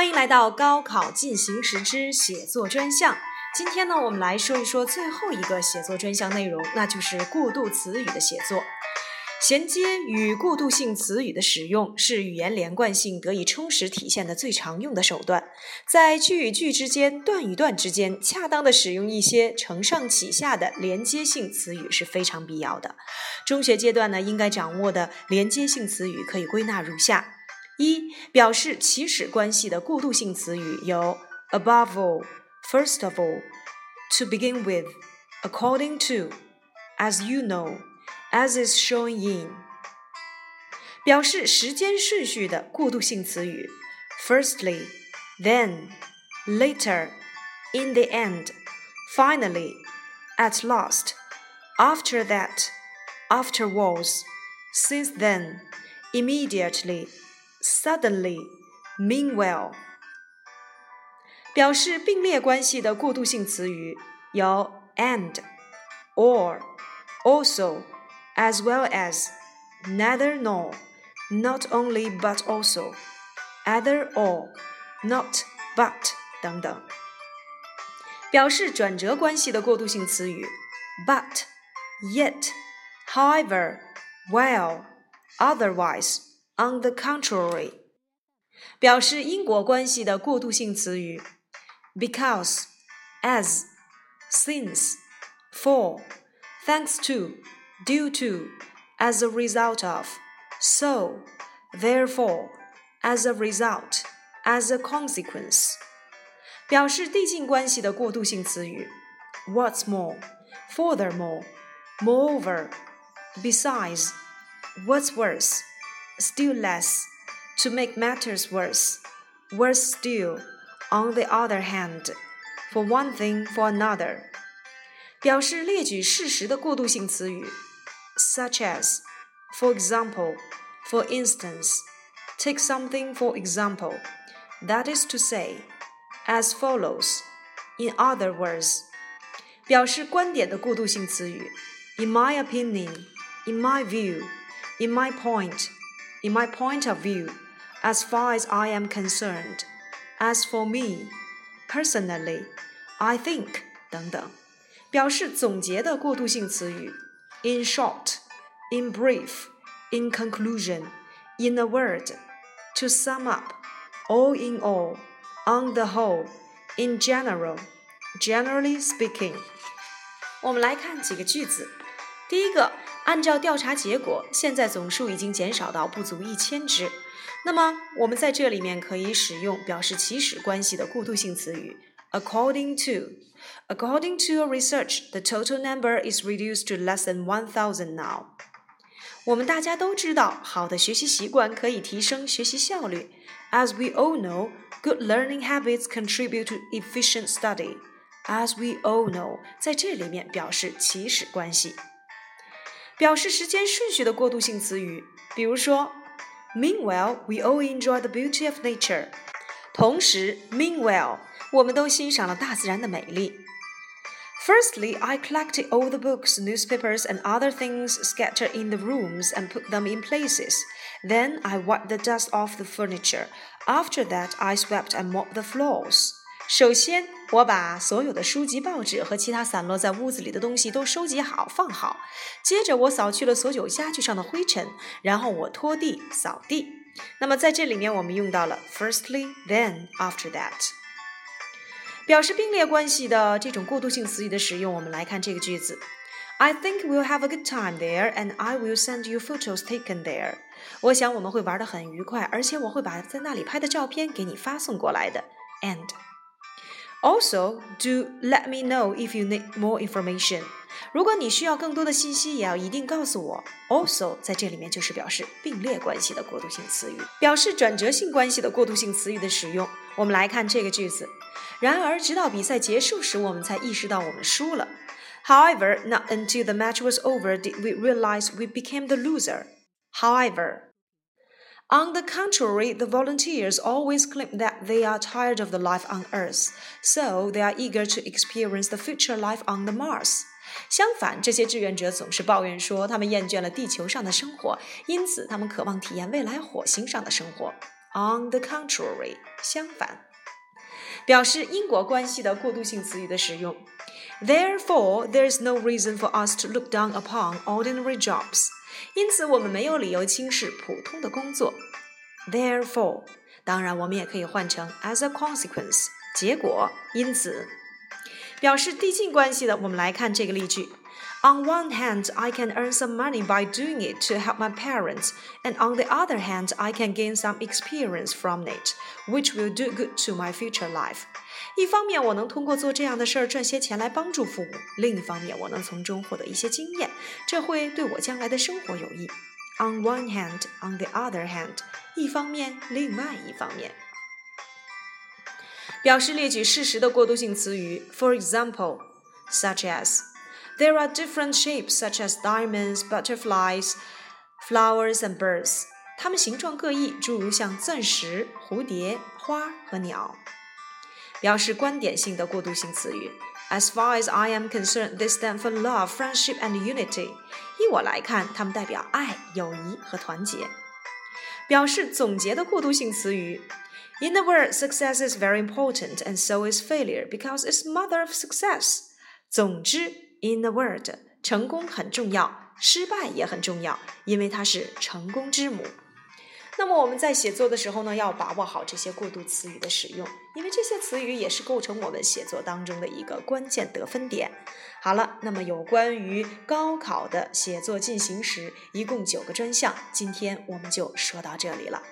欢迎来到高考进行时之写作专项。今天呢，我们来说一说最后一个写作专项内容，那就是过渡词语的写作。衔接与过渡性词语的使用是语言连贯性得以充实体现的最常用的手段。在句与句之间、段与段之间，恰当的使用一些承上启下的连接性词语是非常必要的。中学阶段呢，应该掌握的连接性词语可以归纳如下：一、表示起始关系的过渡性词语有 above all、first of all、to begin with、according to、as you know。as is shown in，表示时间顺序的过渡性词语，firstly, then, later, in the end, finally, at last, after that, afterwards, since then, immediately, Suddenly, meanwhile。表示并列关系的过渡性词语有 and, or, also。as well as neither nor, not only but also, either or, not but 等等。表示转折关系的过渡性词语，but, yet, however, while, otherwise, on the contrary。表示因果关系的过渡性词语，because, as, since, for, thanks to。due to, as a result of, so, therefore, as a result, as a consequence，表示递进关系的过渡性词语，what's more, furthermore, moreover, besides, what's worse, still less, to make matters worse, worse still, on the other hand, for one thing for another，表示列举事实的过渡性词语。such as, for example, for instance, take something for example, that is to say, as follows, in other words，表示观点的过渡性词语，in my opinion, in my view, in my point, in my point of view, as far as I am concerned, as for me, personally, I think 等等，表示总结的过渡性词语。in short, in brief, in conclusion, in a word, to sum up, all in all, on the whole, in general, generally speaking。我们来看几个句子。第一个， 按照调查结果，现在总数已经减少到不足一千只。那么，我们在这里面可以使用表示起始关系的过渡性词语 according to. According to a research, the total number is reduced to less than 1,000 now. 我们大家都知道，好的学习习惯可以提升学习效率。As we all know, good learning habits contribute to efficient study. As we all know，在这里面表示起始关系， 表示时间顺序的过渡性词语。比如说，Meanwhile, we all enjoy the beauty of nature. 同时，Meanwhile。我们都欣赏了大自然的美丽。Firstly, I collected all the books, newspapers, and other things scattered in the rooms and put them in places. Then I wiped the dust off the furniture. After that, I swept and mopped the floors. 首先，我把所有的书籍、报纸和其他散落在屋子里的东西都收集好、放好。接着，我扫去了所有家具上的灰尘，然后我拖地、扫地。那么，在这里面，我们用到了 firstly, then, after that。表示并列关系的这种过渡性词语的使用，我们来看这个句子：I think we'll have a good time there, and I will send you photos taken there。我想我们会玩得很愉快，而且我会把在那里拍的照片给你发送过来的。And also, do let me know if you need more information。如果你需要更多的信息，也要一定告诉我。Also 在这里面就是表示并列关系的过渡性词语，表示转折性关系的过渡性词语的使用。我们来看这个句子。然而，直到比赛结束时，我们才意识到我们输了。However, not until the match was over did we realize we became the loser. However, on the contrary, the volunteers always claim that they are tired of the life on Earth, so they are eager to experience the future life on the Mars. 相反，这些志愿者总是抱怨说，他们厌倦了地球上的生活，因此他们渴望体验未来火星上的生活。 On the contrary，相反，表示因果关系的过渡性词语的使用。Therefore, there is no reason for us to look down upon ordinary jobs. 因此，我们没有理由轻视普通的工作。Therefore，当然我们也可以换成 as a consequence，结果，因此。表示递进关系的，我们来看这个例句。On one hand, I can earn some money by doing it to help my parents, and on the other hand, I can gain some experience from it, which will do good to my future life. 一方面，我能通过做这样的事儿赚些钱来帮助父母；另一方面，我能从中获得一些经验，这会对我将来的生活有益。On one hand, on the other hand，一方面，另外一方面。表示列举事实的过渡性词语，for example, such as there are different shapes such as diamonds, butterflies, flowers and birds。它们形状各异，诸如像钻石、蝴蝶、花和鸟。表示观点性的过渡性词语，as far as I am concerned, they stand for love, friendship and unity。依我来看，它们代表爱、友谊和团结。表示总结的过渡性词语 in the word, success is very important, and so is failure, because it's mother of success. 总之，in the word，成功很重要，失败也很重要，因为它是成功之母。 那么我们在写作的时候呢，要把握好这些过渡词语的使用，因为这些词语也是构成我们写作当中的一个关键得分点。好了，那么有关于高考的写作进行时，一共九个专项，今天我们就说到这里了。